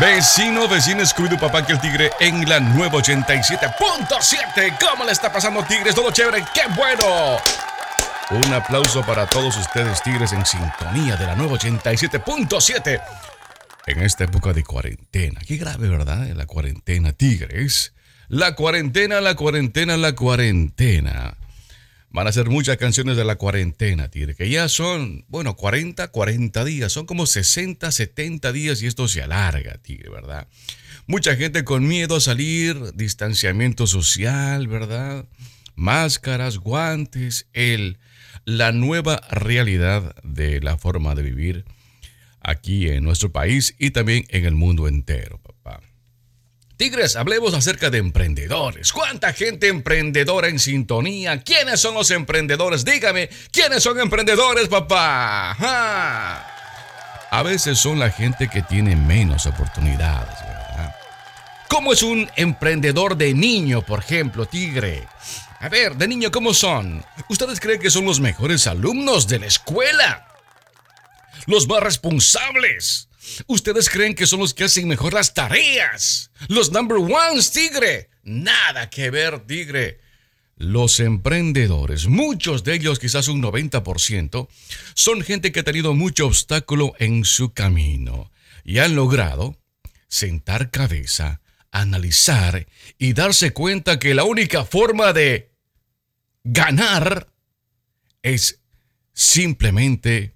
Vecino, vecino, Scooby papá que el tigre en la nueva 87.7. ¿Cómo le está pasando, tigres? Todo chévere, qué bueno. Un aplauso para todos ustedes, tigres, en sintonía de la nueva 87.7. En esta época de cuarentena. Qué grave, ¿verdad? La cuarentena, tigres. La cuarentena, la cuarentena, la cuarentena. Van a ser muchas canciones de la cuarentena, tigre, que ya son, bueno, 40, 40 días, son como 60, 70 días y esto se alarga, tigre, ¿verdad? Mucha gente con miedo a salir, distanciamiento social, ¿verdad? Máscaras, guantes, el, la nueva realidad de la forma de vivir aquí en nuestro país y también en el mundo entero. Tigres, hablemos acerca de emprendedores. ¿Cuánta gente emprendedora en sintonía? ¿Quiénes son los emprendedores? Dígame, ¿quiénes son emprendedores, papá? A veces son la gente que tiene menos oportunidades, ¿verdad? ¿Cómo es un emprendedor de niño, por ejemplo, Tigre? A ver, de niño, ¿cómo son? ¿Ustedes creen que son los mejores alumnos de la escuela? Los más responsables Ustedes creen que son los que hacen mejor las tareas. Los number ones, tigre. Nada que ver, tigre. Los emprendedores, muchos de ellos, quizás un 90%, son gente que ha tenido mucho obstáculo en su camino y han logrado sentar cabeza, analizar y darse cuenta que la única forma de ganar es simplemente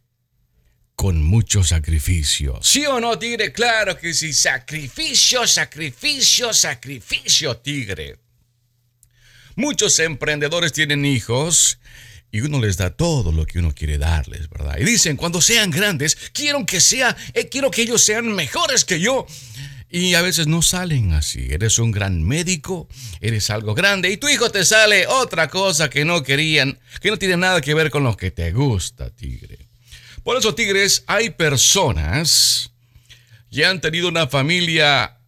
con mucho sacrificio. ¿Sí o no, tigre? Claro que sí. Sacrificio, sacrificio, sacrificio, tigre. Muchos emprendedores tienen hijos y uno les da todo lo que uno quiere darles, ¿verdad? Y dicen, cuando sean grandes, quiero que sea, eh, quiero que ellos sean mejores que yo. Y a veces no salen así. Eres un gran médico, eres algo grande y tu hijo te sale otra cosa que no querían, que no tiene nada que ver con lo que te gusta, tigre. Por eso, Tigres, hay personas que han tenido una familia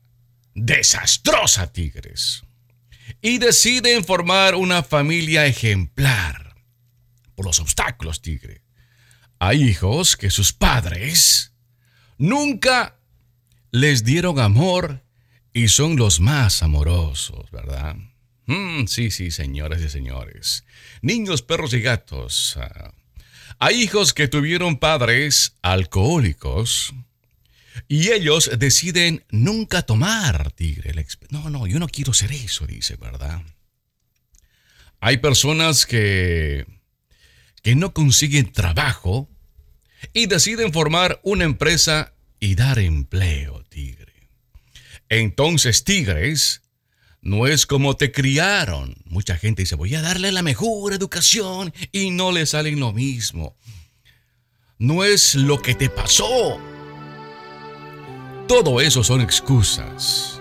desastrosa, Tigres, y deciden formar una familia ejemplar por los obstáculos, Tigre. Hay hijos que sus padres nunca les dieron amor y son los más amorosos, ¿verdad? Mm, sí, sí, señoras y señores. Niños, perros y gatos. Ah, hay hijos que tuvieron padres alcohólicos y ellos deciden nunca tomar, tigre. No, no, yo no quiero ser eso, dice, ¿verdad? Hay personas que, que no consiguen trabajo y deciden formar una empresa y dar empleo, tigre. Entonces, tigres, no es como te criaron. Mucha gente dice, voy a darle la mejor educación y no le salen lo mismo. No es lo que te pasó. Todo eso son excusas.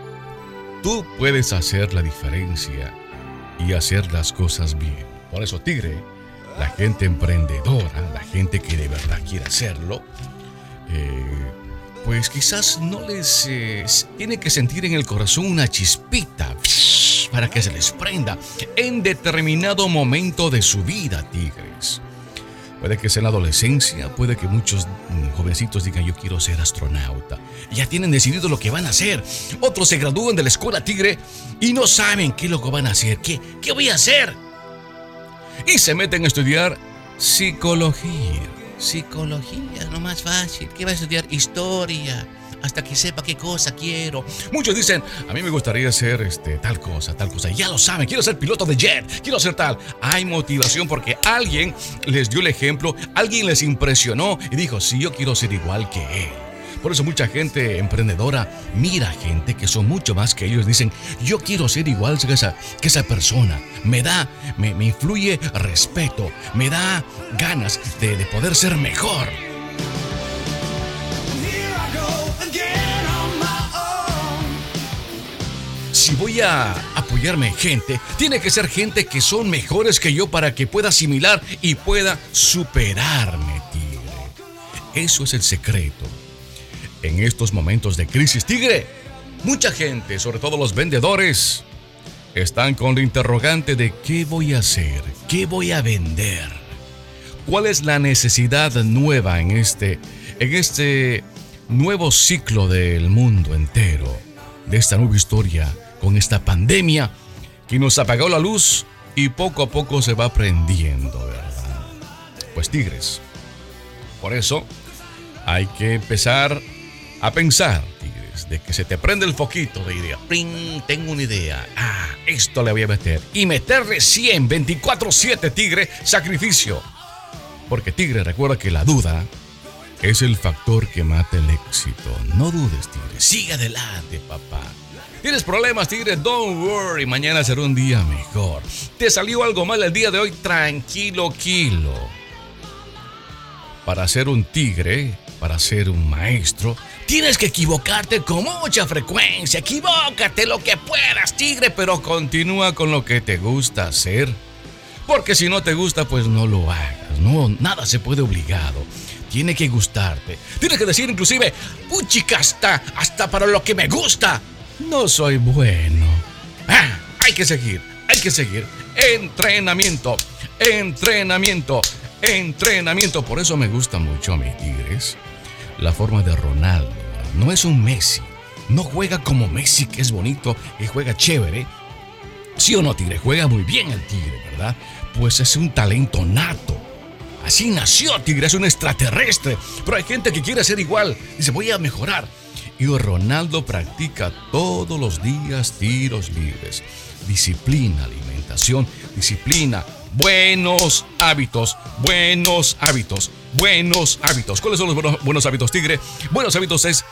Tú puedes hacer la diferencia y hacer las cosas bien. Por eso, Tigre, la gente emprendedora, la gente que de verdad quiere hacerlo, eh, pues quizás no les eh, tiene que sentir en el corazón una chispita para que se les prenda en determinado momento de su vida, tigres. Puede que sea en la adolescencia, puede que muchos mm, jovencitos digan yo quiero ser astronauta. Ya tienen decidido lo que van a hacer. Otros se gradúan de la escuela tigre y no saben qué lo que van a hacer. ¿Qué, qué voy a hacer? Y se meten a estudiar psicología Psicología, lo más fácil. ¿Qué va a estudiar? Historia. Hasta que sepa qué cosa quiero. Muchos dicen, a mí me gustaría ser este, tal cosa, tal cosa. Ya lo saben, quiero ser piloto de jet, quiero ser tal. Hay motivación porque alguien les dio el ejemplo, alguien les impresionó y dijo, sí, yo quiero ser igual que él. Por eso mucha gente emprendedora mira gente que son mucho más que ellos. Dicen, yo quiero ser igual que esa, que esa persona. Me da, me, influye respeto, me da ganas de, de poder ser mejor. si voy a apoyarme en gente, tiene que ser gente que son mejores que yo para que pueda asimilar y pueda superarme, tigre. Eso es el secreto en estos momentos de crisis tigre, mucha gente, sobre todo los vendedores, están con el interrogante de qué voy a hacer, qué voy a vender, cuál es la necesidad nueva en este, en este nuevo ciclo del mundo entero, de esta nueva historia con esta pandemia que nos apagó la luz y poco a poco se va prendiendo, ¿verdad? Pues tigres. Por eso hay que empezar a pensar, tigres, de que se te prende el foquito de idea. ¡Pring! Tengo una idea. Ah, esto le voy a meter. Y meterle 100, 24-7, tigre, sacrificio. Porque tigre, recuerda que la duda es el factor que mata el éxito. No dudes, tigre. Sigue adelante, papá. ¿Tienes problemas, tigre? Don't worry, mañana será un día mejor. ¿Te salió algo mal el día de hoy? Tranquilo, kilo. Para ser un tigre, para ser un maestro, tienes que equivocarte con mucha frecuencia. Equivócate lo que puedas, tigre, pero continúa con lo que te gusta hacer. Porque si no te gusta, pues no lo hagas. No, nada se puede obligado tiene que gustarte. Tienes que decir inclusive, puchica, hasta, hasta para lo que me gusta no soy bueno. Ah, hay que seguir, hay que seguir. Entrenamiento, entrenamiento, entrenamiento. Por eso me gusta mucho a mis Tigres. La forma de Ronaldo. No es un Messi. No juega como Messi, que es bonito y juega chévere. Sí o no, Tigre, juega muy bien el Tigre, ¿verdad? Pues es un talento nato. Así nació Tigre, es un extraterrestre. Pero hay gente que quiere ser igual. Dice, voy a mejorar y Ronaldo practica todos los días tiros libres. Disciplina, alimentación, disciplina, buenos hábitos, buenos hábitos, buenos hábitos. ¿Cuáles son los buenos, hábitos, Tigre? Buenos hábitos es,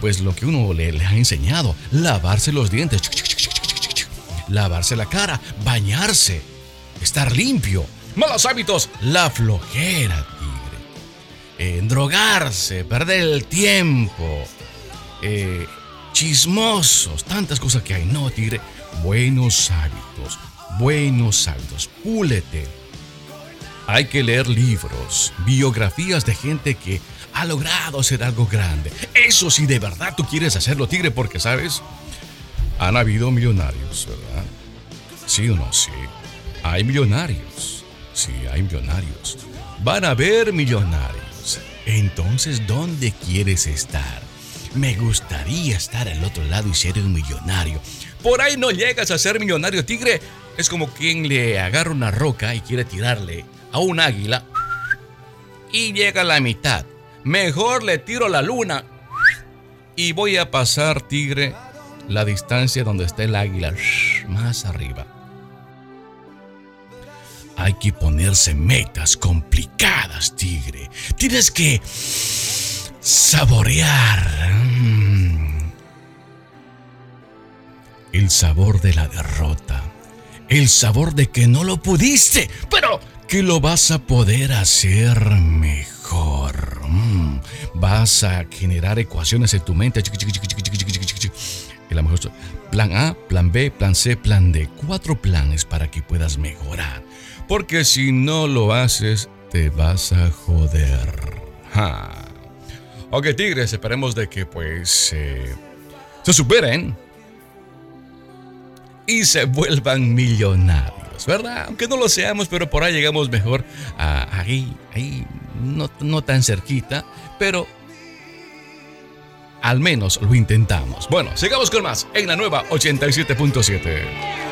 pues, lo que uno le, ha enseñado. Lavarse los dientes, lavarse la cara, bañarse, estar limpio. Malos hábitos, la flojera, Tigre. drogarse, perder el tiempo, eh, chismosos, tantas cosas que hay. No, tigre, buenos hábitos, buenos hábitos, púlete. Hay que leer libros, biografías de gente que ha logrado hacer algo grande. Eso sí, de verdad tú quieres hacerlo, tigre, porque sabes, han habido millonarios, ¿verdad? Sí o no, sí. Hay millonarios. Sí, hay millonarios. Van a haber millonarios. Entonces, ¿dónde quieres estar? Me gustaría estar al otro lado y ser un millonario. Por ahí no llegas a ser millonario, tigre. Es como quien le agarra una roca y quiere tirarle a un águila y llega a la mitad. Mejor le tiro la luna y voy a pasar, tigre, la distancia donde está el águila, más arriba. Hay que ponerse metas complicadas, tigre. Tienes que saborear mm, el sabor de la derrota, el sabor de que no lo pudiste, pero que lo vas a poder hacer mejor. Mm, vas a generar ecuaciones en tu mente. Plan A, plan B, plan C, plan D. Cuatro planes para que puedas mejorar. Porque si no lo haces, te vas a joder. Ja. Ok, Tigres, esperemos de que pues eh, se superen y se vuelvan millonarios, ¿verdad? Aunque no lo seamos, pero por ahí llegamos mejor ahí, ahí, no, no tan cerquita, pero al menos lo intentamos. Bueno, sigamos con más en la nueva 87.7.